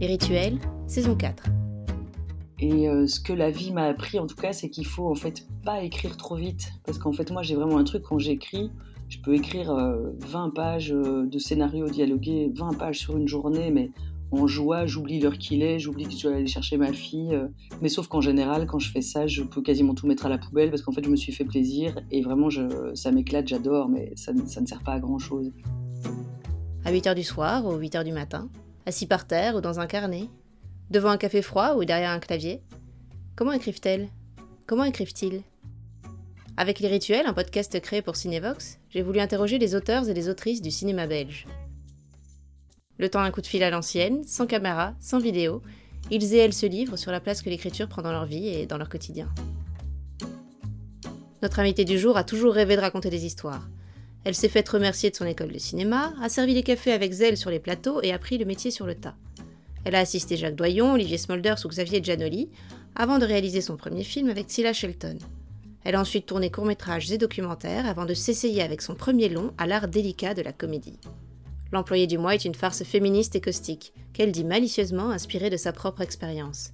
Les rituels, saison 4. Et euh, ce que la vie m'a appris, en tout cas, c'est qu'il faut en fait pas écrire trop vite. Parce qu'en fait, moi, j'ai vraiment un truc quand j'écris, je peux écrire 20 pages de scénario dialogué, 20 pages sur une journée, mais en joie, j'oublie l'heure qu'il est, j'oublie que je dois aller chercher ma fille. Euh. Mais sauf qu'en général, quand je fais ça, je peux quasiment tout mettre à la poubelle parce qu'en fait, je me suis fait plaisir et vraiment, je, ça m'éclate, j'adore, mais ça, ça, ne sert pas à grand chose. À 8 h du soir ou 8 h du matin, assis par terre ou dans un carnet, devant un café froid ou derrière un clavier. Comment écrivent-elles? Comment écrivent-ils? Avec Les Rituels, un podcast créé pour Cinevox, j'ai voulu interroger les auteurs et les autrices du cinéma belge. Le temps d'un coup de fil à l'ancienne, sans caméra, sans vidéo, ils et elles se livrent sur la place que l'écriture prend dans leur vie et dans leur quotidien. Notre invitée du jour a toujours rêvé de raconter des histoires. Elle s'est faite remercier de son école de cinéma, a servi des cafés avec zèle sur les plateaux et appris le métier sur le tas. Elle a assisté Jacques Doyon, Olivier Smolders ou Xavier Giannoli avant de réaliser son premier film avec Scylla Shelton. Elle a ensuite tourné courts-métrages et documentaires avant de s'essayer avec son premier long à l'art délicat de la comédie. L'employé du mois est une farce féministe et caustique, qu'elle dit malicieusement inspirée de sa propre expérience.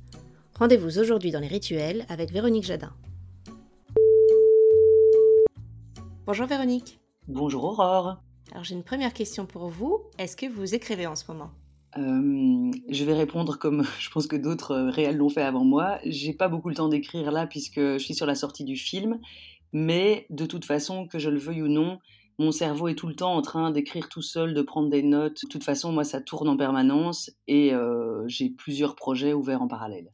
Rendez-vous aujourd'hui dans les rituels avec Véronique Jadin. Bonjour Véronique. Bonjour Aurore. Alors j'ai une première question pour vous. Est-ce que vous écrivez en ce moment? Euh, je vais répondre comme je pense que d'autres euh, réels l'ont fait avant moi. J'ai pas beaucoup le temps d'écrire là puisque je suis sur la sortie du film, mais de toute façon, que je le veuille ou non, mon cerveau est tout le temps en train d'écrire tout seul, de prendre des notes. De toute façon, moi, ça tourne en permanence et euh, j'ai plusieurs projets ouverts en parallèle.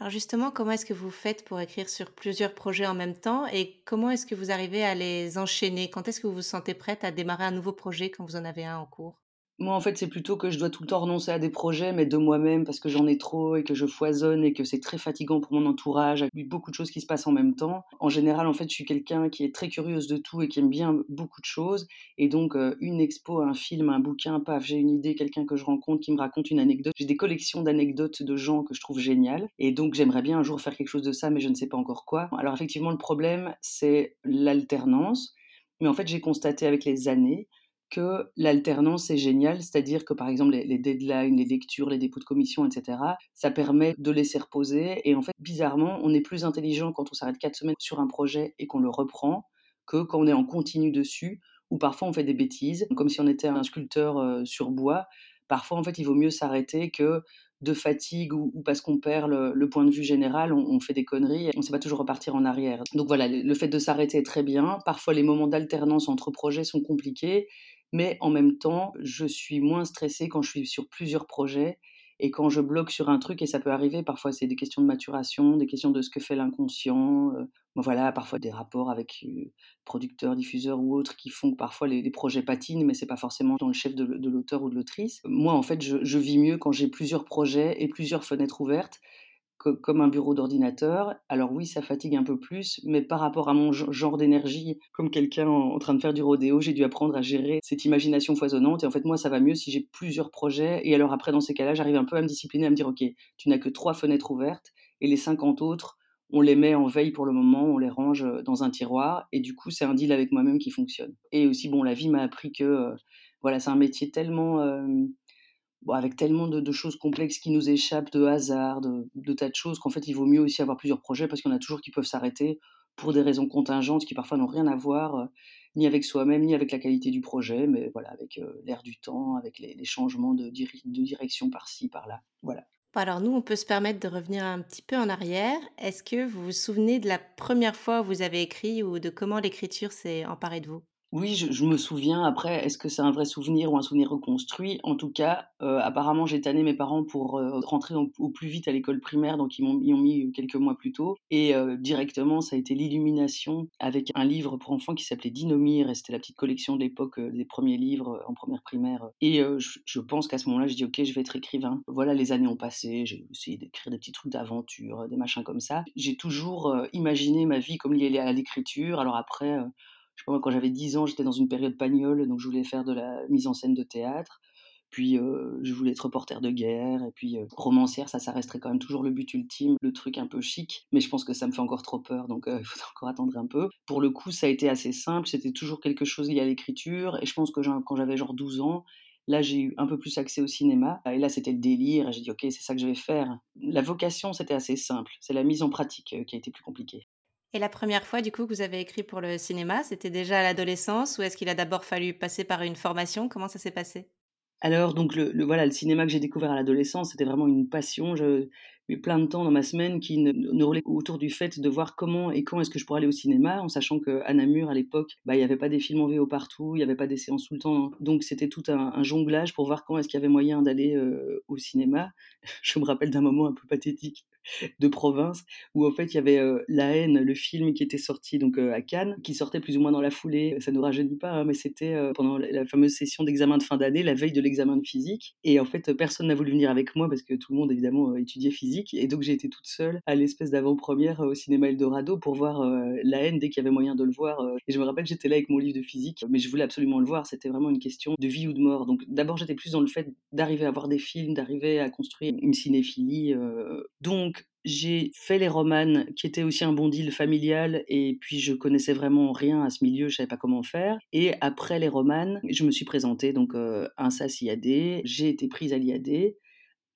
Alors justement, comment est-ce que vous faites pour écrire sur plusieurs projets en même temps et comment est-ce que vous arrivez à les enchaîner? Quand est-ce que vous vous sentez prête à démarrer un nouveau projet quand vous en avez un en cours? Moi, en fait, c'est plutôt que je dois tout le temps renoncer à des projets, mais de moi-même, parce que j'en ai trop et que je foisonne et que c'est très fatigant pour mon entourage, avec beaucoup de choses qui se passent en même temps. En général, en fait, je suis quelqu'un qui est très curieuse de tout et qui aime bien beaucoup de choses. Et donc, euh, une expo, un film, un bouquin, paf, j'ai une idée, quelqu'un que je rencontre qui me raconte une anecdote. J'ai des collections d'anecdotes de gens que je trouve géniales. Et donc, j'aimerais bien un jour faire quelque chose de ça, mais je ne sais pas encore quoi. Alors, effectivement, le problème, c'est l'alternance. Mais en fait, j'ai constaté avec les années que l'alternance est géniale, c'est-à-dire que par exemple les, deadlines, les lectures, les dépôts de commission, etc., ça permet de laisser reposer. Et en fait, bizarrement, on est plus intelligent quand on s'arrête quatre semaines sur un projet et qu'on le reprend que quand on est en continu dessus, ou parfois on fait des bêtises, comme si on était un sculpteur euh, sur bois. Parfois, en fait, il vaut mieux s'arrêter que de fatigue ou, parce qu'on perd le, point de vue général, on, on fait des conneries et on ne sait pas toujours repartir en arrière. Donc voilà, le fait de s'arrêter est très bien. Parfois, les moments d'alternance entre projets sont compliqués mais en même temps, je suis moins stressée quand je suis sur plusieurs projets et quand je bloque sur un truc, et ça peut arriver, parfois c'est des questions de maturation, des questions de ce que fait l'inconscient, euh, voilà, parfois des rapports avec euh, producteurs, diffuseurs ou autres qui font que parfois les, projets patinent, mais c'est pas forcément dans le chef de, l'auteur ou de l'autrice. Moi, en fait, je, vis mieux quand j'ai plusieurs projets et plusieurs fenêtres ouvertes comme un bureau d'ordinateur. Alors oui, ça fatigue un peu plus, mais par rapport à mon genre d'énergie, comme quelqu'un en train de faire du rodéo, j'ai dû apprendre à gérer cette imagination foisonnante. Et en fait, moi, ça va mieux si j'ai plusieurs projets. Et alors après, dans ces cas-là, j'arrive un peu à me discipliner, à me dire, OK, tu n'as que trois fenêtres ouvertes, et les 50 autres, on les met en veille pour le moment, on les range dans un tiroir, et du coup, c'est un deal avec moi-même qui fonctionne. Et aussi, bon, la vie m'a appris que, euh, voilà, c'est un métier tellement... Euh, avec tellement de, choses complexes qui nous échappent, de hasard, de, tas de choses, qu'en fait, il vaut mieux aussi avoir plusieurs projets parce en a toujours qui peuvent s'arrêter pour des raisons contingentes qui parfois n'ont rien à voir euh, ni avec soi-même, ni avec la qualité du projet, mais voilà, avec euh, l'air du temps, avec les, changements de, de direction par-ci, par-là. Voilà. Alors nous, on peut se permettre de revenir un petit peu en arrière. Est-ce que vous vous souvenez de la première fois où vous avez écrit ou de comment l'écriture s'est emparée de vous? Oui, je, me souviens. Après, est-ce que c'est un vrai souvenir ou un souvenir reconstruit? En tout cas, euh, apparemment, j'ai tanné mes parents pour euh, rentrer au plus vite à l'école primaire, donc ils m'ont ont mis quelques mois plus tôt. Et euh, directement, ça a été l'illumination avec un livre pour enfants qui s'appelait Dinomir, et c'était la petite collection de l'époque des premiers livres en première primaire. Et je, pense qu'à ce moment-là, je dis ok, je vais être écrivain. Voilà, les années ont passé, j'ai essayé d'écrire des petits trucs d'aventure, des machins comme ça. J'ai toujours imaginé ma vie comme liée à l'écriture. Alors après quand j'avais 10 ans, j'étais dans une période pagnole, donc je voulais faire de la mise en scène de théâtre. Puis je voulais être reporter de guerre, et puis romancière, ça, ça resterait quand même toujours le but ultime, le truc un peu chic. Mais je pense que ça me fait encore trop peur, donc il faut encore attendre un peu. Pour le coup, ça a été assez simple, c'était toujours quelque chose lié à l'écriture, et je pense que quand j'avais genre 12 ans, Là, j'ai eu un peu plus accès au cinéma. Et là, c'était le délire. Et j'ai dit, OK, c'est ça que je vais faire. La vocation, c'était assez simple. C'est la mise en pratique qui a été plus compliquée. Et la première fois, du coup, que vous avez écrit pour le cinéma, c'était déjà à l'adolescence ou est-ce qu'il a d'abord fallu passer par une formation? Comment ça s'est passé? Alors, donc, le, voilà, le cinéma que j'ai découvert à l'adolescence, c'était vraiment une passion. Je eu plein de temps dans ma semaine qui ne, ne roulait autour du fait de voir comment et quand est-ce que je pourrais aller au cinéma, en sachant qu'à Namur, à l'époque, bah, il n'y avait pas des films en VO partout, il n'y avait pas des séances tout le temps. Donc, c'était tout un, jonglage pour voir quand est-ce qu'il y avait moyen d'aller euh, au cinéma. Je me rappelle d'un moment un peu pathétique de province où en fait il y avait euh, La haine, le film qui était sorti donc euh, à Cannes, qui sortait plus ou moins dans la foulée. Ça ne nous rajeunit pas, hein, mais c'était euh, pendant la fameuse session d'examen de fin d'année, la veille de l'examen de physique. Et en fait personne n'a voulu venir avec moi parce que tout le monde évidemment étudiait physique. Et donc j'ai été toute seule à l'espèce d'avant-première au cinéma Eldorado pour voir La haine dès qu'il y avait moyen de le voir. Et je me rappelle j'étais là avec mon livre de physique, mais je voulais absolument le voir. C'était vraiment une question de vie ou de mort. Donc d'abord j'étais plus dans le fait d'arriver à voir des films, d'arriver à construire une cinéphilie. Donc j'ai fait les romanes, qui étaient aussi un bon deal familial, et puis je connaissais vraiment rien à ce milieu, je savais pas comment faire. Et après les romanes, je me suis présentée donc euh, un SAS IAD, j'ai été prise à l'IAD.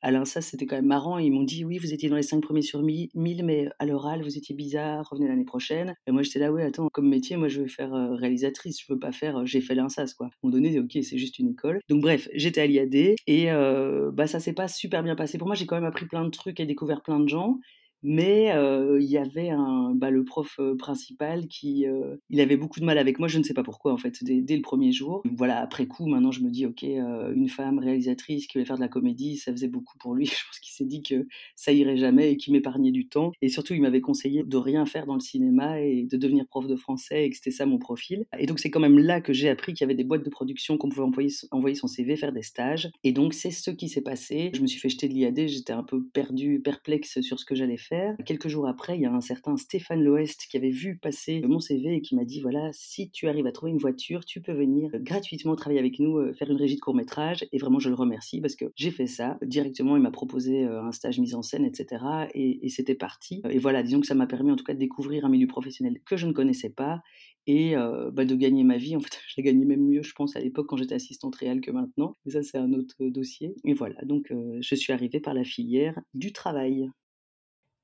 Alors ça, c'était quand même marrant. Ils m'ont dit, oui, vous étiez dans les 5 premiers sur 1000, mais à l'oral, vous étiez bizarre, revenez l'année prochaine. Et moi, j'étais là, oui, attends, comme métier, moi, je veux faire euh, réalisatrice, je veux pas faire, euh, j'ai fait l'INSAS, quoi. On donné, ok, c'est juste une école. Donc bref, j'étais à l'IAD et euh, bah, ça s'est pas super bien passé. Pour moi, j'ai quand même appris plein de trucs et découvert plein de gens. Mais il y avait bah, le prof principal qui, il avait beaucoup de mal avec moi. Je ne sais pas pourquoi en fait, dès, le premier jour. Voilà, après coup, maintenant je me dis, ok, une femme réalisatrice qui voulait faire de la comédie, ça faisait beaucoup pour lui. Je pense qu'il s'est dit que ça irait jamais et qu'il m'épargnait du temps. Et surtout, il m'avait conseillé de rien faire dans le cinéma et de devenir prof de français et que c'était ça mon profil. Et donc c'est quand même là que j'ai appris qu'il y avait des boîtes de production qu'on pouvait envoyer son CV, faire des stages. Et donc c'est ce qui s'est passé. Je me suis fait jeter de l'IAD, j'étais un peu perdu, perplexe sur ce que j'allais faire Quelques jours après, il y a un certain Stéphane Loest qui avait vu passer mon CV et qui m'a dit voilà, si tu arrives à trouver une voiture, tu peux venir gratuitement travailler avec nous, euh, faire une régie de court métrage. Et vraiment, je le remercie parce que j'ai fait ça directement. Il m'a proposé euh, un stage mise en scène, etc. Et, c'était parti. Et voilà, disons que ça m'a permis en tout cas de découvrir un milieu professionnel que je ne connaissais pas et euh, bah, de gagner ma vie. En fait, je l'ai gagné même mieux, je pense, à l'époque quand j'étais assistante réelle que maintenant. Mais ça, c'est un autre dossier. Et voilà, donc je suis arrivée par la filière du travail.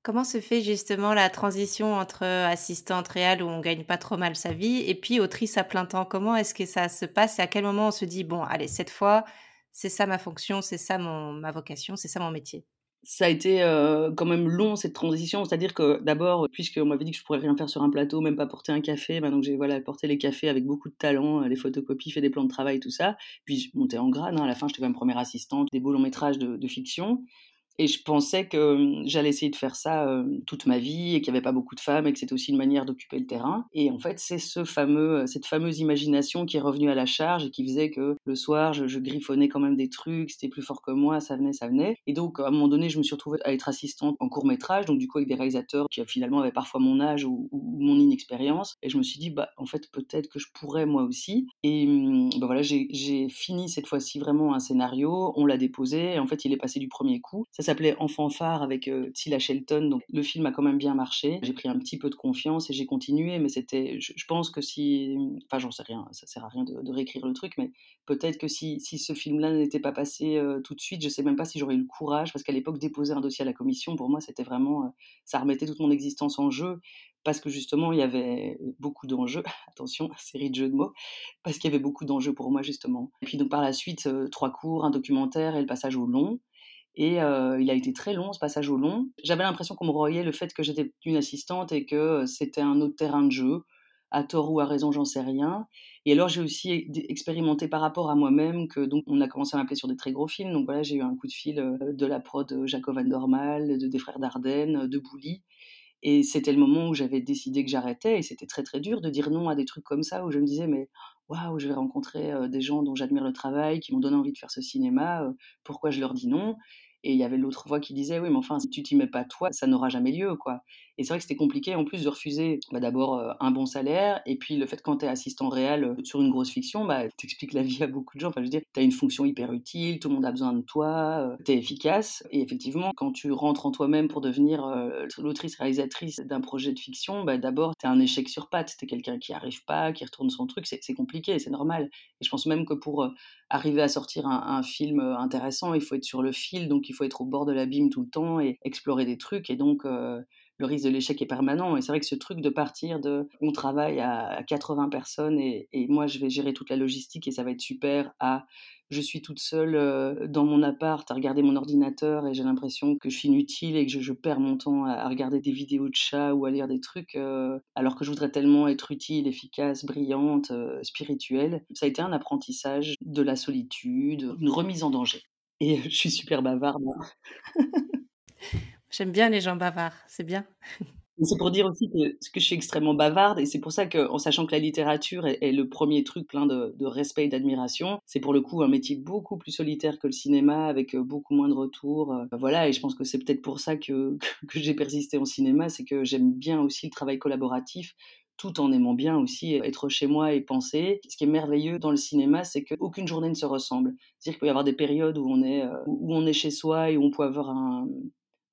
Comment se fait justement la transition entre assistante réelle où on gagne pas trop mal sa vie et puis autrice à plein temps? Comment est-ce que ça se passe et à quel moment on se dit bon allez cette fois c'est ça ma fonction, c'est ça mon, ma vocation, c'est ça mon métier? Ça a été euh, quand même long cette transition, c'est-à-dire que d'abord, puisqu'on m'avait dit que je pourrais rien faire sur un plateau, même pas porter un café, bah donc j'ai voilà porté les cafés avec beaucoup de talent, euh, les photocopies, fait des plans de travail, tout ça. Puis je montais en grade, hein. à la fin j'étais quand même première assistante, des beaux longs métrages de fiction. Et je pensais que j'allais essayer de faire ça toute ma vie et qu'il n'y avait pas beaucoup de femmes et que c'était aussi une manière d'occuper le terrain. Et en fait, c'est ce fameux, cette fameuse imagination qui est revenue à la charge et qui faisait que le soir, je, griffonnais quand même des trucs, c'était plus fort que moi, ça venait, ça venait. Et donc, à un moment donné, je me suis retrouvée à être assistante en court métrage, donc du coup avec des réalisateurs qui finalement avaient parfois mon âge ou, mon inexpérience. Et je me suis dit, bah en fait, peut-être que je pourrais moi aussi. Et bah, voilà, j'ai fini cette fois-ci vraiment un scénario, on l'a déposé, en fait, il est passé du premier coup. Ça s'appelait Enfant phare avec euh, Tila Shelton. Donc le film a quand même bien marché. J'ai pris un petit peu de confiance et j'ai continué. Mais c'était, je, pense que si, enfin j'en sais rien, ça sert à rien de, réécrire le truc, mais peut-être que si, si ce film-là n'était pas passé euh, tout de suite, je sais même pas si j'aurais eu le courage, parce qu'à l'époque déposer un dossier à la commission pour moi c'était vraiment, euh, ça remettait toute mon existence en jeu parce que justement, il y avait beaucoup d'enjeux. Attention, série de jeux de mots, parce qu'il y avait beaucoup d'enjeux pour moi, justement. Et puis, donc, par la suite, trois cours, un documentaire et le passage au long. Et il a été très long, ce passage au long. J'avais l'impression qu'on me royait le fait que j'étais une assistante et que c'était un autre terrain de jeu. À tort ou à raison, j'en sais rien. Et alors, j'ai aussi expérimenté par rapport à moi-même que donc on a commencé à m'appeler sur des très gros films. Donc voilà, j'ai eu un coup de fil de la prod Jacob Van Dormal, de, des frères Dardenne, de Bouli. Et c'était le moment où j'avais décidé que j'arrêtais. Et c'était très très dur de dire non à des trucs comme ça où je me disais mais waouh, je vais rencontrer des gens dont j'admire le travail, qui m'ont donné envie de faire ce cinéma. pourquoi je leur dis non? Et il y avait l'autre voix qui disait oui mais enfin si tu t'y mets pas toi ça n'aura jamais lieu quoi Et c'est vrai que c'était compliqué en plus de refuser bah, d'abord euh, un bon salaire et puis le fait quand tu es assistant réel euh, sur une grosse fiction, bah, tu expliques la vie à beaucoup de gens. Enfin, je veux dire, tu as une fonction hyper utile, tout le monde a besoin de toi, tu es efficace. Et effectivement, quand tu rentres en toi-même pour devenir l'autrice réalisatrice d'un projet de fiction, bah, d'abord, tu es un échec sur pattes. Tu es quelqu'un qui arrive pas, qui retourne son truc. C'est compliqué, c'est normal. Et je pense même que pour arriver à sortir un, film intéressant, il faut être sur le fil, donc il faut être au bord de l'abîme tout le temps et explorer des trucs. Et donc, le risque de l'échec est permanent. Et c'est vrai que ce truc de partir de on travaille à 80 personnes et, moi je vais gérer toute la logistique et ça va être super à je suis toute seule euh, dans mon appart à regarder mon ordinateur et j'ai l'impression que je suis inutile et que je, perds mon temps à, regarder des vidéos de chats ou à lire des trucs euh, alors que je voudrais tellement être utile, efficace, brillante, euh, spirituelle. Ça a été un apprentissage de la solitude, une remise en danger. Et je suis super bavarde. J'aime bien les gens bavards, c'est bien. C'est pour dire aussi que, que, je suis extrêmement bavarde et c'est pour ça qu'en sachant que la littérature est, le premier truc plein de, respect et d'admiration, c'est pour le coup un métier beaucoup plus solitaire que le cinéma avec beaucoup moins de retours. Voilà, et je pense que c'est peut-être pour ça que, que j'ai persisté en cinéma, c'est que j'aime bien aussi le travail collaboratif tout en aimant bien aussi être chez moi et penser. Ce qui est merveilleux dans le cinéma, c'est qu'aucune journée ne se ressemble. C'est-à-dire qu'il peut y avoir des périodes où on est, où on est chez soi et où on peut avoir un,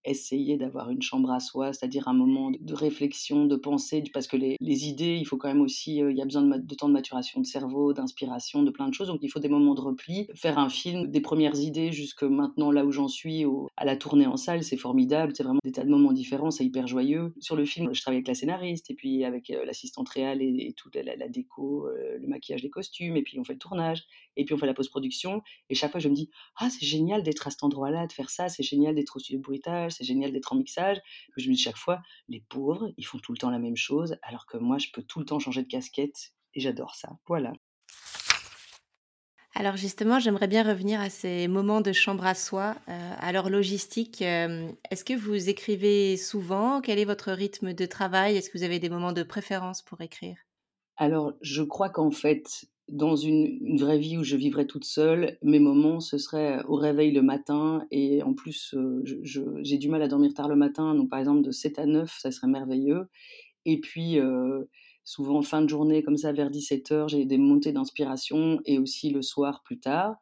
essayer d'avoir une chambre à soi, c'est-à-dire un moment de réflexion, de pensée, parce que les, idées, il faut quand même aussi, euh, il y a besoin de, temps de maturation de cerveau, d'inspiration, de plein de choses, donc il faut des moments de repli. Faire un film, des premières idées jusque maintenant là où j'en suis, à la tournée en salle, c'est formidable, c'est vraiment des tas de moments différents, c'est hyper joyeux. Sur le film, je travaille avec la scénariste, et puis avec euh, l'assistante réelle et, toute la, déco, euh, le maquillage des costumes, et puis on fait le tournage, et puis on fait la post-production, et chaque fois je me dis, ah c'est génial d'être à cet endroit-là, de faire ça, c'est génial d'être au studio de bruitage, c'est génial d'être en mixage. Je me dis chaque fois, les pauvres, ils font tout le temps la même chose, alors que moi, je peux tout le temps changer de casquette et j'adore ça. Voilà. Alors justement, j'aimerais bien revenir à ces moments de chambre à soi, euh, à leur logistique. Euh, est-ce que vous écrivez souvent? Quel est votre rythme de travail? Est-ce que vous avez des moments de préférence pour écrire? Alors, je crois qu'en fait, dans une, vraie vie où je vivrais toute seule, mes moments, ce serait au réveil le matin. Et en plus, euh, j'ai du mal à dormir tard le matin. Donc, par exemple, de 7 à 9, ça serait merveilleux. Et puis, euh, souvent, fin de journée, comme ça, vers 17h, j'ai des montées d'inspiration. Et aussi le soir, plus tard.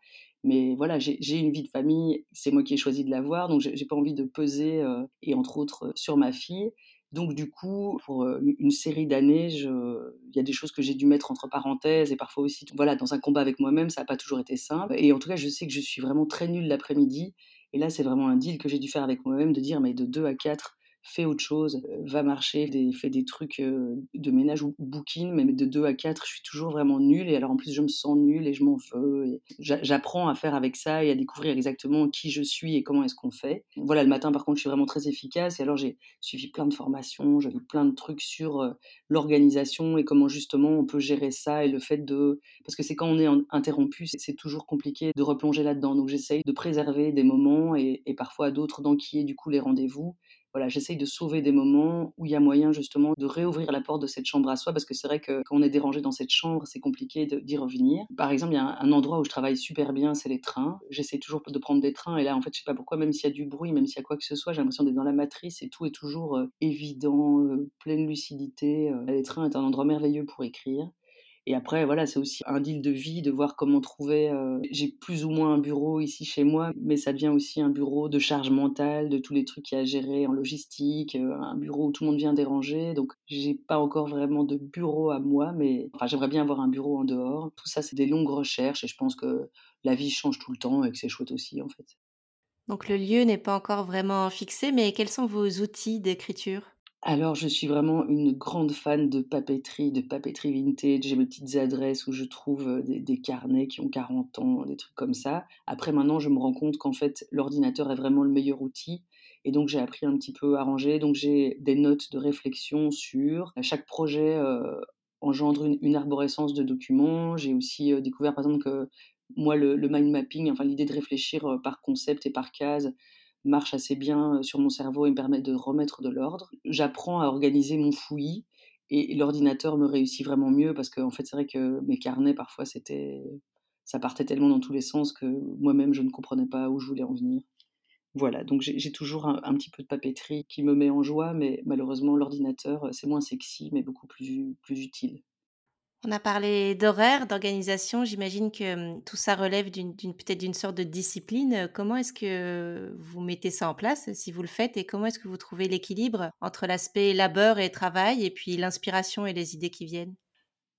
Mais voilà, j'ai une vie de famille, c'est moi qui ai choisi de l'avoir, donc j'ai pas envie de peser, euh, et entre autres, sur ma fille. Donc du coup, pour une série d'années, il y a des choses que j'ai dû mettre entre parenthèses et parfois aussi, voilà, dans un combat avec moi-même, ça n'a pas toujours été simple. Et en tout cas, je sais que je suis vraiment très nulle l'après-midi. Et là, c'est vraiment un deal que j'ai dû faire avec moi-même de dire, mais de 2 à 4, fais autre chose, euh, va marcher, des, fais des trucs euh, de ménage ou, booking, mais de 2 à 4, je suis toujours vraiment nulle. Et alors en plus, je me sens nulle et je m'en veux. J'apprends à faire avec ça et à découvrir exactement qui je suis et comment est-ce qu'on fait. Voilà, le matin, par contre, je suis vraiment très efficace. Et alors, j'ai suivi plein de formations, j'ai vu plein de trucs sur euh, l'organisation et comment justement on peut gérer ça et le fait de. Parce que c'est quand on est interrompu, c'est toujours compliqué de replonger là-dedans. Donc, j'essaye de préserver des moments et, et parfois d'autres d'enquiller du coup les rendez-vous voilà, j'essaye de sauver des moments où il y a moyen justement de réouvrir la porte de cette chambre à soi, parce que c'est vrai que quand on est dérangé dans cette chambre, c'est compliqué d'y revenir. Par exemple, il y a un, endroit où je travaille super bien, c'est les trains. J'essaie toujours de prendre des trains, et là, en fait, je sais pas pourquoi, même s'il y a du bruit, même s'il y a quoi que ce soit, j'ai l'impression d'être dans la matrice et tout est toujours euh, évident, euh, pleine lucidité. Euh. les trains est un endroit merveilleux pour écrire. Et après, voilà, c'est aussi un deal de vie, de voir comment trouver. Euh, j'ai plus ou moins un bureau ici chez moi, mais ça devient aussi un bureau de charge mentale, de tous les trucs qu'il y a à gérer en logistique, euh, un bureau où tout le monde vient déranger. Donc, j'ai pas encore vraiment de bureau à moi, mais enfin, j'aimerais bien avoir un bureau en dehors. Tout ça, c'est des longues recherches et je pense que la vie change tout le temps et que c'est chouette aussi, en fait. Donc, le lieu n'est pas encore vraiment fixé, mais quels sont vos outils d'écriture? Alors, je suis vraiment une grande fan de papeterie, de papeterie vintage. J'ai mes petites adresses où je trouve euh, des, carnets qui ont 40 ans, des trucs comme ça. Après, maintenant, je me rends compte qu'en fait, l'ordinateur est vraiment le meilleur outil. Et donc, j'ai appris un petit peu à ranger. Donc, j'ai des notes de réflexion sur chaque projet euh, engendre une, arborescence de documents. J'ai aussi euh, découvert, par exemple, que moi, le, le mind mapping, enfin l'idée de réfléchir par concept et par case, marche assez bien sur mon cerveau et me permet de remettre de l'ordre. J'apprends à organiser mon fouillis et l'ordinateur me réussit vraiment mieux parce que en fait c'est vrai que mes carnets parfois c'était ça partait tellement dans tous les sens que moi-même je ne comprenais pas où je voulais en venir. Voilà, donc j'ai toujours un, petit peu de papeterie qui me met en joie, mais malheureusement l'ordinateur, c'est moins sexy, mais beaucoup plus, plus utile. On a parlé d'horaire, d'organisation. J'imagine que mmh, tout ça relève d'une peut-être d'une sorte de discipline. Comment est-ce que vous mettez ça en place, si vous le faites, et comment est-ce que vous trouvez l'équilibre entre l'aspect labeur et travail, et puis l'inspiration et les idées qui viennent?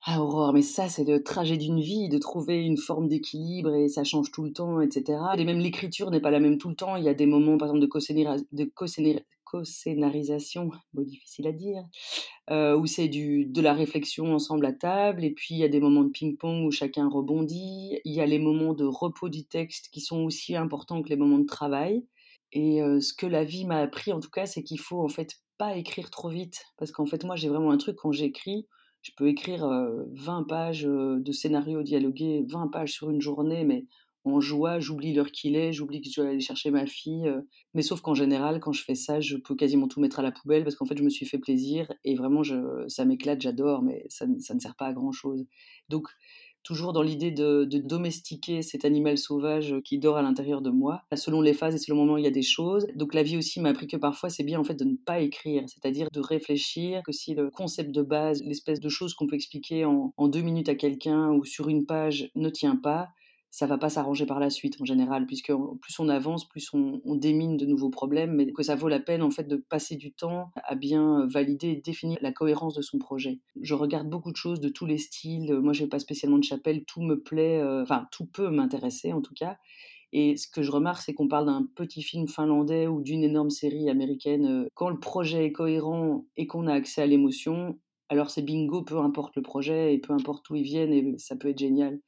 Ah Aurore, mais ça c'est le trajet d'une vie, de trouver une forme d'équilibre et ça change tout le temps, etc. Et même l'écriture n'est pas la même tout le temps. Il y a des moments, par exemple, de, co-scénarisation, difficile à dire, où c'est de la réflexion ensemble à table, et puis il y a des moments de ping-pong où chacun rebondit. Il y a les moments de repos du texte qui sont aussi importants que les moments de travail. Et ce que la vie m'a appris, en tout cas, c'est qu'il faut en fait pas écrire trop vite, parce qu'en fait, moi, j'ai vraiment un truc quand j'écris je peux écrire 20 pages de scénario dialogué, 20 pages sur une journée, mais en joie, j'oublie l'heure qu'il est, j'oublie que je dois aller chercher ma fille. mais sauf qu'en général, quand je fais ça, je peux quasiment tout mettre à la poubelle parce qu'en fait, je me suis fait plaisir et vraiment, ça m'éclate, j'adore, mais ça, ne sert pas à grand chose. Donc, toujours dans l'idée de, domestiquer cet animal sauvage qui dort à l'intérieur de moi. Selon les phases et selon le moment, il y a des choses. Donc la vie aussi m'a appris que parfois c'est bien en fait de ne pas écrire, c'est-à-dire de réfléchir que si le concept de base, l'espèce de choses qu'on peut expliquer en deux minutes à quelqu'un ou sur une page ne tient pas, ça va pas s'arranger par la suite en général, puisque plus on avance, plus on, démine de nouveaux problèmes, mais que ça vaut la peine en fait de passer du temps à bien valider et définir la cohérence de son projet. Je regarde beaucoup de choses de tous les styles. Moi, j'ai pas spécialement de chapelle, tout me plaît, euh, enfin tout peut m'intéresser en tout cas. Et ce que je remarque, c'est qu'on parle d'un petit film finlandais ou d'une énorme série américaine. Euh, quand le projet est cohérent et qu'on a accès à l'émotion, alors c'est bingo, peu importe le projet et peu importe où ils viennent, et ça peut être génial.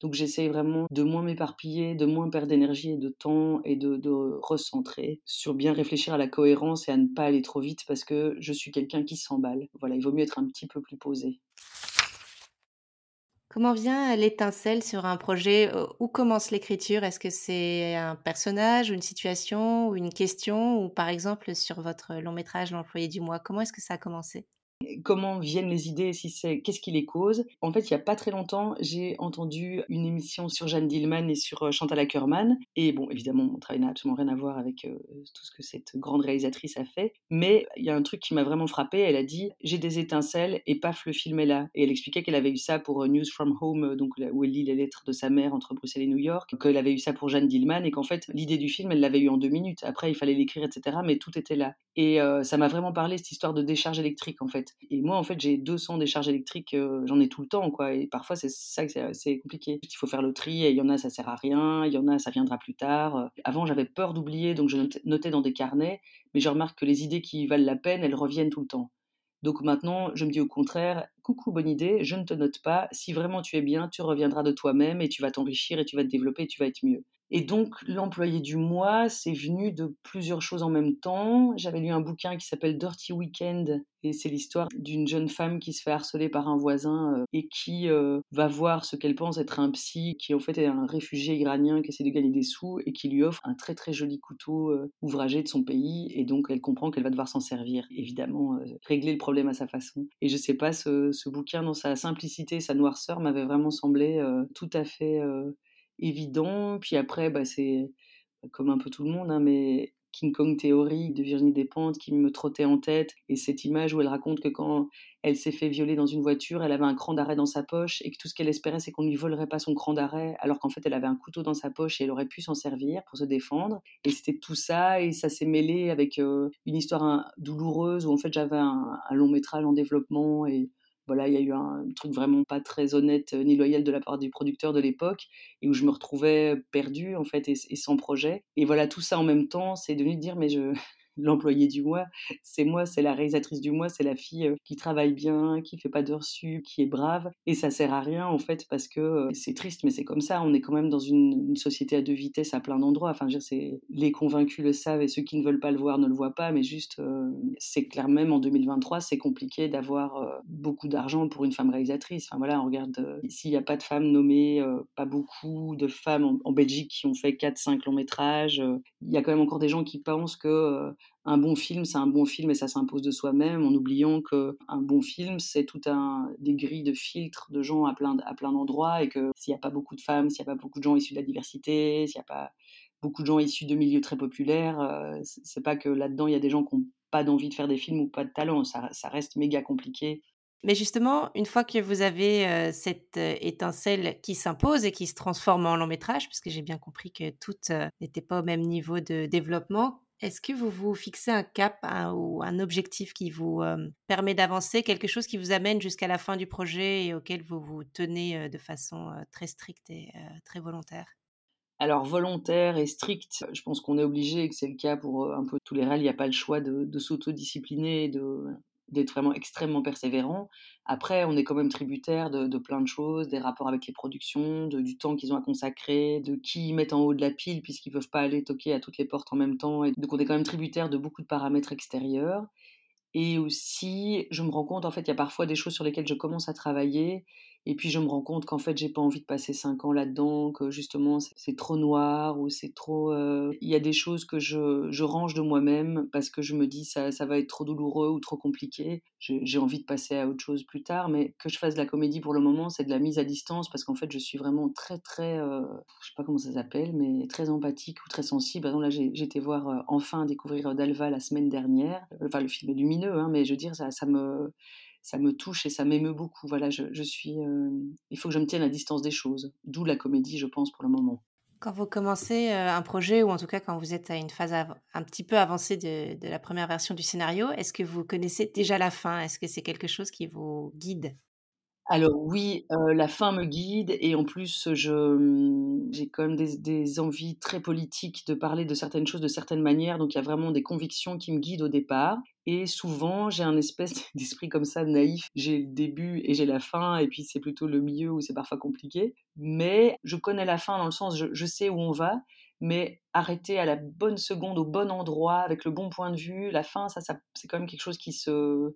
Donc j'essaye vraiment de moins m'éparpiller, de moins perdre d'énergie et de temps et de, recentrer sur bien réfléchir à la cohérence et à ne pas aller trop vite parce que je suis quelqu'un qui s'emballe. Voilà, il vaut mieux être un petit peu plus posé. Comment vient l'étincelle sur un projet? Où commence l'écriture? Est-ce que c'est un personnage ou une situation ou une question? Ou par exemple sur votre long métrage L'employé du mois, comment est-ce que ça a commencé? Comment viennent les idées, si c'est qu'est-ce qui les cause. En fait, il n'y a pas très longtemps, j'ai entendu une émission sur Jeanne Dillman et sur euh, Chantal Ackerman. Et bon, évidemment, mon travail n'a absolument rien à voir avec euh, tout ce que cette grande réalisatrice a fait. Mais il y a un truc qui m'a vraiment frappé. Elle a dit J'ai des étincelles et paf, le film est là. Et elle expliquait qu'elle avait eu ça pour euh, News from Home, donc où elle lit les lettres de sa mère entre Bruxelles et New York, qu'elle avait eu ça pour Jeanne Dillman et qu'en fait, l'idée du film, elle l'avait eu en deux minutes. Après, il fallait l'écrire, etc. Mais tout était là. Et ça m'a vraiment parlé, cette histoire de décharge électrique, en fait. Et moi, en fait, j'ai 200 décharges électriques, j'en ai tout le temps, quoi. Et parfois, c'est ça que c'est compliqué. Il faut faire le tri, et il y en a, ça sert à rien, il y en a, ça viendra plus tard. Avant, j'avais peur d'oublier, donc je notais dans des carnets, mais je remarque que les idées qui valent la peine, elles reviennent tout le temps. Donc maintenant, je me dis au contraire, coucou, bonne idée, je ne te note pas. Si vraiment tu es bien, tu reviendras de toi-même et tu vas t'enrichir et tu vas te développer et tu vas être mieux. Et donc, l'employé du mois, c'est venu de plusieurs choses en même temps. J'avais lu un bouquin qui s'appelle Dirty Weekend, et c'est l'histoire d'une jeune femme qui se fait harceler par un voisin euh, et qui euh, va voir ce qu'elle pense être un psy, qui en fait est un réfugié iranien qui essaie de gagner des sous et qui lui offre un très très joli couteau euh, ouvragé de son pays. Et donc, elle comprend qu'elle va devoir s'en servir, évidemment, régler le problème à sa façon. Et je sais pas, ce, ce bouquin, dans sa simplicité, sa noirceur, m'avait vraiment semblé tout à fait évident. Puis après, bah, c'est comme un peu tout le monde, hein, mais King Kong Theory de Virginie Despentes qui me trottait en tête. Et cette image où elle raconte que quand elle s'est fait violer dans une voiture, elle avait un cran d'arrêt dans sa poche et que tout ce qu'elle espérait, c'est qu'on ne lui volerait pas son cran d'arrêt, alors qu'en fait, elle avait un couteau dans sa poche et elle aurait pu s'en servir pour se défendre. Et c'était tout ça, et ça s'est mêlé avec une histoire hein, douloureuse où en fait, j'avais un, un long métrage en développement et voilà, il y a eu un truc vraiment pas très honnête ni loyal de la part du producteur de l'époque et où je me retrouvais perdue en fait et, et, sans projet. Et voilà, tout ça en même temps, c'est devenu de dire mais je l'employé du mois, c'est moi, c'est la réalisatrice du mois, c'est la fille qui travaille bien, qui fait pas d'heures sup, qui est brave. Et ça sert à rien en fait parce que c'est triste, mais c'est comme ça. On est quand même dans une, société à deux vitesses à plein d'endroits. Enfin, je les convaincus le savent et ceux qui ne veulent pas le voir ne le voient pas. Mais juste, c'est clair même en 2023, c'est compliqué d'avoir beaucoup d'argent pour une femme réalisatrice. Enfin voilà, on regarde s'il n'y a pas de femmes nommées, pas beaucoup de femmes en Belgique qui ont fait 4-5 longs métrages. Il y a quand même encore des gens qui pensent que un bon film, c'est un bon film et ça s'impose de soi-même, en oubliant que un bon film, c'est tout un des grilles de filtres de gens à plein à plein d'endroits et que s'il n'y a pas beaucoup de femmes, s'il n'y a pas beaucoup de gens issus de la diversité, s'il n'y a pas beaucoup de gens issus de milieux très populaires, euh, c'est pas que là-dedans il y a des gens qui n'ont pas d'envie de faire des films ou pas de talent, ça, reste méga compliqué. Mais justement, une fois que vous avez euh, cette euh, étincelle qui s'impose et qui se transforme en long métrage, parce que j'ai bien compris que toutes n'étaient pas au même niveau de développement, est-ce que vous vous fixez un cap ou un objectif qui vous permet d'avancer, quelque chose qui vous amène jusqu'à la fin du projet et auquel vous vous tenez de façon très stricte et très volontaire? Alors volontaire et strict, je pense qu'on est obligé et que c'est le cas pour un peu tous les règles. Il n'y a pas le choix de, de s'autodiscipliner, de, d'être vraiment extrêmement persévérant. Après, on est quand même tributaire de, plein de choses, des rapports avec les productions, du temps qu'ils ont à consacrer, de qui ils mettent en haut de la pile puisqu'ils ne peuvent pas aller toquer à toutes les portes en même temps. Et donc on est quand même tributaire de beaucoup de paramètres extérieurs. Et aussi, je me rends compte, en fait, il y a parfois des choses sur lesquelles je commence à travailler et puis je me rends compte qu'en fait, j'ai pas envie de passer cinq ans là-dedans, que justement c'est trop noir ou c'est trop. Euh, il y a des choses que je, je range de moi-même parce que je me dis ça, ça va être trop douloureux ou trop compliqué. J'ai envie de passer à autre chose plus tard, mais que je fasse de la comédie pour le moment, c'est de la mise à distance parce qu'en fait, je suis vraiment très très, euh, je sais pas comment ça s'appelle, mais très empathique ou très sensible. Par exemple, là, j'ai été voir euh, enfin découvrir Dalva la semaine dernière. Enfin, le film est lumineux, hein, mais je veux dire ça me ça me touche et ça m'émeut beaucoup. Voilà, je, suis, euh, il faut que je me tienne à distance des choses. D'où la comédie, je pense, pour le moment. Quand vous commencez euh, un projet, ou en tout cas quand vous êtes à une phase un petit peu avancée de, la première version du scénario, est-ce que vous connaissez déjà la fin? Est-ce que c'est quelque chose qui vous guide? Alors oui, la fin me guide et en plus je j'ai quand même des, des, envies très politiques de parler de certaines choses de certaines manières, donc il y a vraiment des convictions qui me guident au départ. Et souvent j'ai un espèce d'esprit comme ça naïf. J'ai le début et j'ai la fin et puis c'est plutôt le milieu où c'est parfois compliqué. Mais je connais la fin dans le sens je, je sais où on va, mais arrêter à la bonne seconde au bon endroit avec le bon point de vue, la fin ça, ça c'est quand même quelque chose qui se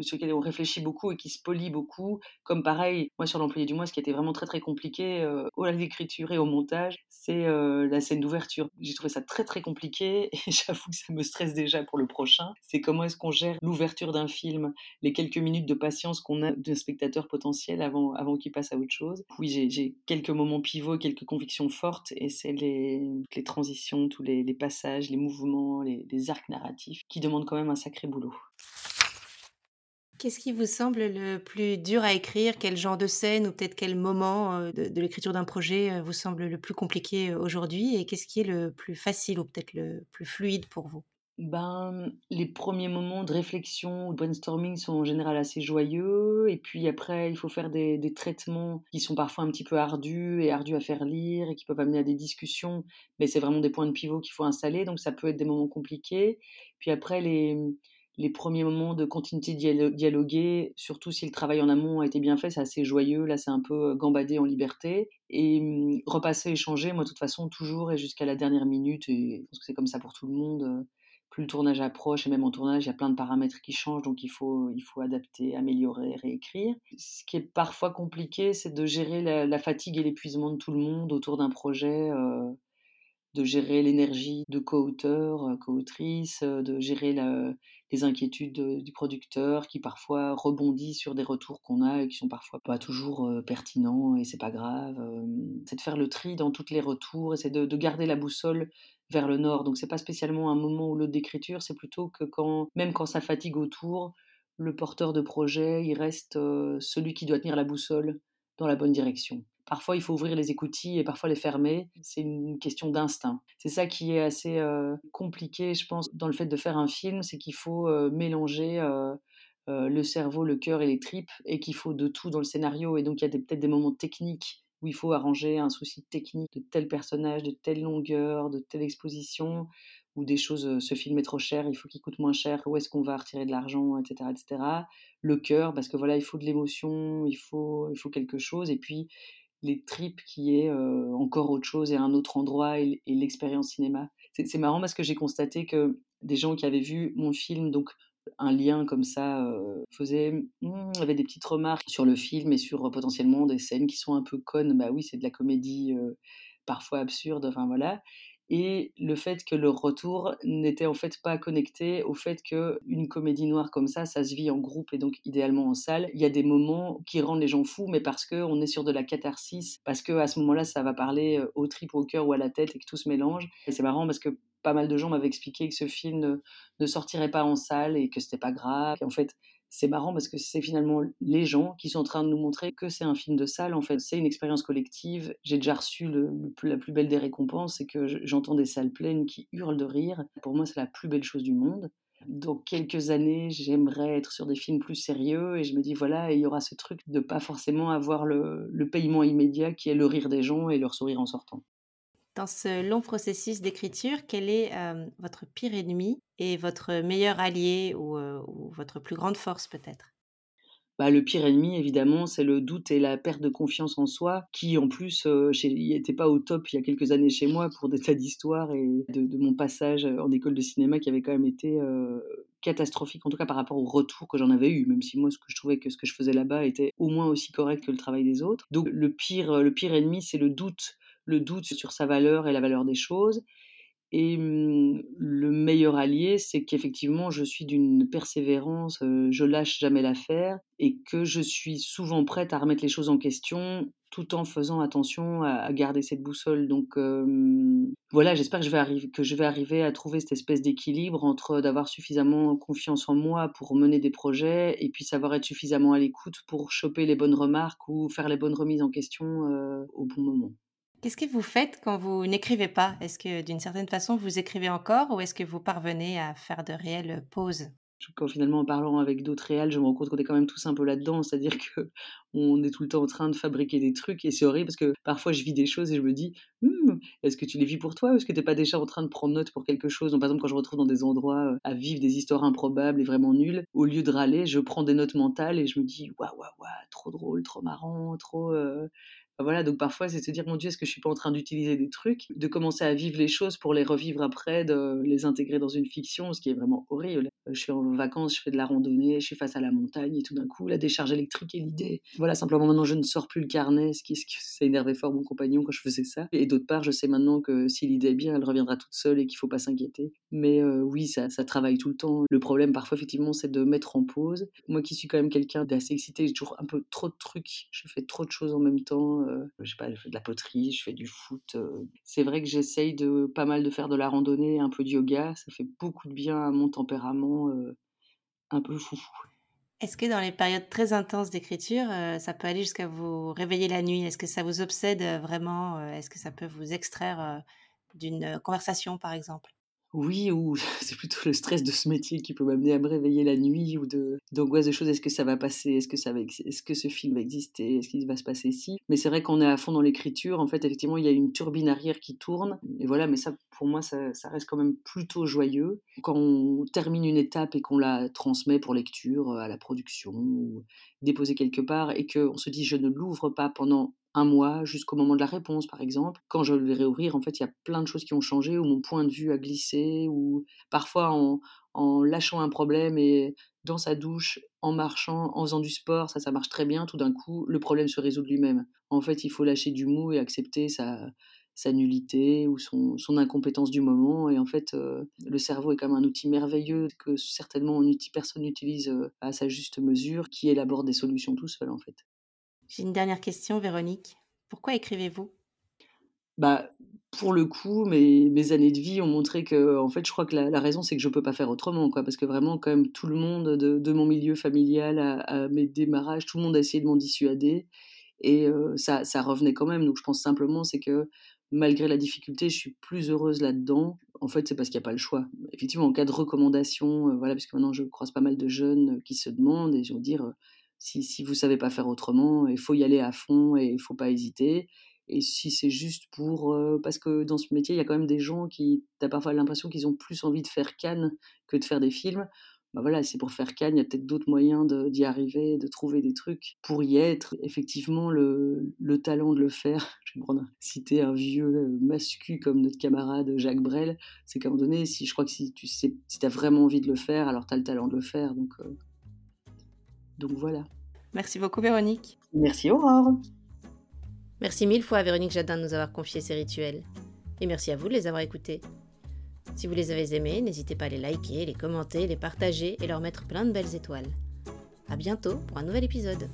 sur lequel on réfléchit beaucoup et qui se polie beaucoup. Comme pareil, moi sur l'employé du mois, ce qui était vraiment très très compliqué euh, au l'écriture et au montage, c'est euh, la scène d'ouverture. J'ai trouvé ça très très compliqué et j'avoue que ça me stresse déjà pour le prochain. C'est comment est-ce qu'on gère l'ouverture d'un film, les quelques minutes de patience qu'on a d'un spectateur potentiel avant, avant qu'il passe à autre chose. Oui, j'ai quelques moments pivots, quelques convictions fortes et c'est les, les transitions, tous les, passages, les mouvements, les arcs narratifs qui demandent quand même un sacré boulot. Qu'est-ce qui vous semble le plus dur à écrire? Quel genre de scène ou peut-être quel moment euh, de, l'écriture d'un projet euh, vous semble le plus compliqué euh, aujourd'hui? Et qu'est-ce qui est le plus facile ou peut-être le plus fluide pour vous? Ben, les premiers moments de réflexion ou de brainstorming sont en général assez joyeux. Et puis après, il faut faire des, des, traitements qui sont parfois un petit peu ardus et ardus à faire lire et qui peuvent amener à des discussions. Mais c'est vraiment des points de pivot qu'il faut installer. Donc ça peut être des moments compliqués. Puis après, les, les premiers moments de continuité dialoguer, surtout si le travail en amont a été bien fait, c'est assez joyeux. Là, c'est un peu euh, gambadé en liberté. Et hum, repasser, échanger, moi, de toute façon, toujours et jusqu'à la dernière minute, et je pense que c'est comme ça pour tout le monde. Euh, plus le tournage approche, et même en tournage, il y a plein de paramètres qui changent, donc il faut, il faut adapter, améliorer, réécrire. Ce qui est parfois compliqué, c'est de gérer la, fatigue et l'épuisement de tout le monde autour d'un projet. Euh, de gérer l'énergie de co-auteur, euh, co-autrice, euh, de gérer les inquiétudes du producteur qui parfois rebondit sur des retours qu'on a et qui sont parfois pas toujours euh, pertinents et c'est pas grave. c'est de faire le tri dans tous les retours et c'est de, garder la boussole vers le nord. Donc c'est pas spécialement un moment ou l'autre d'écriture, c'est plutôt que quand, même quand ça fatigue autour, le porteur de projet, il reste celui qui doit tenir la boussole dans la bonne direction. Parfois, il faut ouvrir les écoutilles et parfois les fermer. C'est une question d'instinct. C'est ça qui est assez euh, compliqué, je pense, dans le fait de faire un film, c'est qu'il faut euh, mélanger euh, le cerveau, le cœur et les tripes, et qu'il faut de tout dans le scénario. Et donc, il y a peut-être des moments techniques où il faut arranger un souci technique de tel personnage, de telle longueur, de telle exposition, ou des choses, ce film est trop cher, il faut qu'il coûte moins cher, où est-ce qu'on va retirer de l'argent, etc., etc. Le cœur, parce que voilà, il faut de l'émotion, il faut, il faut quelque chose, et puis les tripes qui est encore autre chose et un autre endroit et, l'expérience cinéma. C'est marrant parce que j'ai constaté que des gens qui avaient vu mon film, donc un lien comme ça, faisaient, mmh, avaient des petites remarques sur le film et sur potentiellement des scènes qui sont un peu connes. Bah oui, c'est de la comédie parfois absurde, enfin voilà. Et le fait que le retour n'était en fait pas connecté au fait que une comédie noire comme ça, ça se vit en groupe et donc idéalement en salle. Il y a des moments qui rendent les gens fous, mais parce que on est sur de la catharsis, parce que à ce moment-là, ça va parler euh, au trip, au cœur ou à la tête et que tout se mélange. Et c'est marrant parce que pas mal de gens m'avaient expliqué que ce film ne, sortirait pas en salle et que c'était pas grave. En fait, c'est marrant parce que c'est finalement les gens qui sont en train de nous montrer que c'est un film de salle. En fait, c'est une expérience collective. J'ai déjà reçu la plus belle des récompenses, c'est que j'entends des salles pleines qui hurlent de rire. Pour moi, c'est la plus belle chose du monde. Dans quelques années, j'aimerais être sur des films plus sérieux et je me dis voilà, il y aura ce truc de pas forcément avoir le paiement immédiat qui est le rire des gens et leur sourire en sortant. Dans ce long processus d'écriture, quel est euh, votre pire ennemi et votre meilleur allié ou, euh, ou votre plus grande force peut-être? Bah, le pire ennemi, évidemment, c'est le doute et la perte de confiance en soi, qui en plus euh, n'était pas au top il y a quelques années chez moi pour des tas d'histoires et de, mon passage en école de cinéma qui avait quand même été euh, catastrophique, en tout cas par rapport au retour que j'en avais eu, même si moi ce que je trouvais que ce que je faisais là-bas était au moins aussi correct que le travail des autres. Donc le pire, le pire ennemi, c'est le doute le doute sur sa valeur et la valeur des choses. Et mmh, le meilleur allié, c'est qu'effectivement, je suis d'une persévérance, je lâche jamais l'affaire et que je suis souvent prête à remettre les choses en question tout en faisant attention à, garder cette boussole. Donc voilà, j'espère que je vais arriver que je vais arriver à trouver cette espèce d'équilibre entre d'avoir suffisamment confiance en moi pour mener des projets et puis savoir être suffisamment à l'écoute pour choper les bonnes remarques ou faire les bonnes remises en question au bon moment. Qu'est-ce que vous faites quand vous n'écrivez pas? Est-ce que d'une certaine façon vous écrivez encore ou est-ce que vous parvenez à faire de réelles pauses? Quand finalement en parlant avec d'autres réels, je me rends compte qu'on est quand même tous un peu là-dedans, c'est-à-dire que on est tout le temps en train de fabriquer des trucs et c'est horrible parce que parfois je vis des choses et je me dis «Hum, est-ce que tu les vis pour toi ou est-ce que tu n'es pas déjà en train de prendre note pour quelque chose? Donc, Par exemple, quand je retrouve dans des endroits euh, à vivre des histoires improbables et vraiment nulles, au lieu de râler, je prends des notes mentales et je me dis waouh waouh waouh, trop drôle, trop marrant, trop euh, voilà, donc parfois, c'est se dire, mon Dieu, est-ce que je suis pas en train d'utiliser des trucs, de commencer à vivre les choses pour les revivre après, de les intégrer dans une fiction, ce qui est vraiment horrible. Euh, je suis en vacances, je fais de la randonnée, je suis face à la montagne et tout d'un coup, la décharge électrique est l'idée. Voilà, simplement maintenant, je ne sors plus le carnet, ce qui, ce qui fort mon compagnon quand je faisais ça. Et d'autre part, je sais maintenant que si l'idée est bien, elle reviendra toute seule et qu'il faut pas s'inquiéter. Mais oui, ça, travaille tout le temps. Le problème, parfois, effectivement, c'est de mettre en pause. Moi qui suis quand même quelqu'un d'assez excité, j'ai toujours un peu trop de trucs, je fais trop de choses en même temps. Je sais pas, je fais de la poterie, je fais du foot. C'est vrai que j'essaye de pas mal de faire de la randonnée, un peu de yoga. Ça fait beaucoup de bien à mon tempérament un peu foufou. Est-ce que dans les périodes très intenses d'écriture, ça peut aller jusqu'à vous réveiller la nuit? Est-ce que ça vous obsède vraiment Est-ce que ça peut vous extraire d'une conversation, par exemple? Oui, ou c'est plutôt le stress de ce métier qui peut m'amener à me réveiller la nuit ou de d'angoisse de choses. Est-ce que ça va passer? Est-ce que ça va Est-ce que ce film va exister? Est-ce qu'il va se passer ici Mais c'est vrai qu'on est à fond dans l'écriture. En fait, effectivement, il y a une turbine arrière qui tourne. Et voilà, mais ça, pour moi, ça, ça reste quand même plutôt joyeux. Quand on termine une étape et qu'on la transmet pour lecture à la production ou déposer quelque part et qu'on se dit je ne l'ouvre pas pendant un mois jusqu'au moment de la réponse, par exemple. Quand je vais réouvrir, en fait, il y a plein de choses qui ont changé, ou mon point de vue a glissé, ou parfois en, en lâchant un problème et dans sa douche, en marchant, en faisant du sport, ça, ça marche très bien. Tout d'un coup, le problème se résout de lui-même. En fait, il faut lâcher du mou et accepter sa, sa nullité ou son, son, incompétence du moment. Et en fait, euh, le cerveau est comme un outil merveilleux que certainement on personne n'utilise euh, à sa juste mesure, qui élabore des solutions tout seul, en fait. J'ai une dernière question, Véronique. Pourquoi écrivez-vous? Bah, pour le coup, mes, années de vie ont montré que, en fait, je crois que la, raison, c'est que je peux pas faire autrement, quoi. Parce que vraiment, quand même, tout le monde de, mon milieu familial, à, mes démarrages, tout le monde a essayé de m'en dissuader. Et euh, ça, revenait quand même. Donc, je pense simplement, c'est que malgré la difficulté, je suis plus heureuse là-dedans. En fait, c'est parce qu'il n'y a pas le choix. Effectivement, en cas de recommandation, euh, voilà, parce que maintenant, je croise pas mal de jeunes qui se demandent et je veux dire, si, si vous savez pas faire autrement, il faut y aller à fond et il faut pas hésiter. Et si c'est juste pour... Parce que dans ce métier, il y a quand même des gens qui... Tu as parfois l'impression qu'ils ont plus envie de faire Cannes que de faire des films. Bah voilà, c'est pour faire Cannes, il y a peut-être d'autres moyens d'y arriver, de trouver des trucs pour y être. Effectivement, le, le talent de le faire, je vais prendre, citer un vieux mascu comme notre camarade Jacques Brel, c'est qu'à un moment donné, si, je crois que si tu sais, as vraiment envie de le faire, alors tu as le talent de le faire. Donc, donc voilà. Merci beaucoup Véronique. Merci Aurore. Merci mille fois à Véronique Jadin de nous avoir confié ces rituels. Et merci à vous de les avoir écoutés. Si vous les avez aimés, n'hésitez pas à les liker, les commenter, les partager et leur mettre plein de belles étoiles. A bientôt pour un nouvel épisode.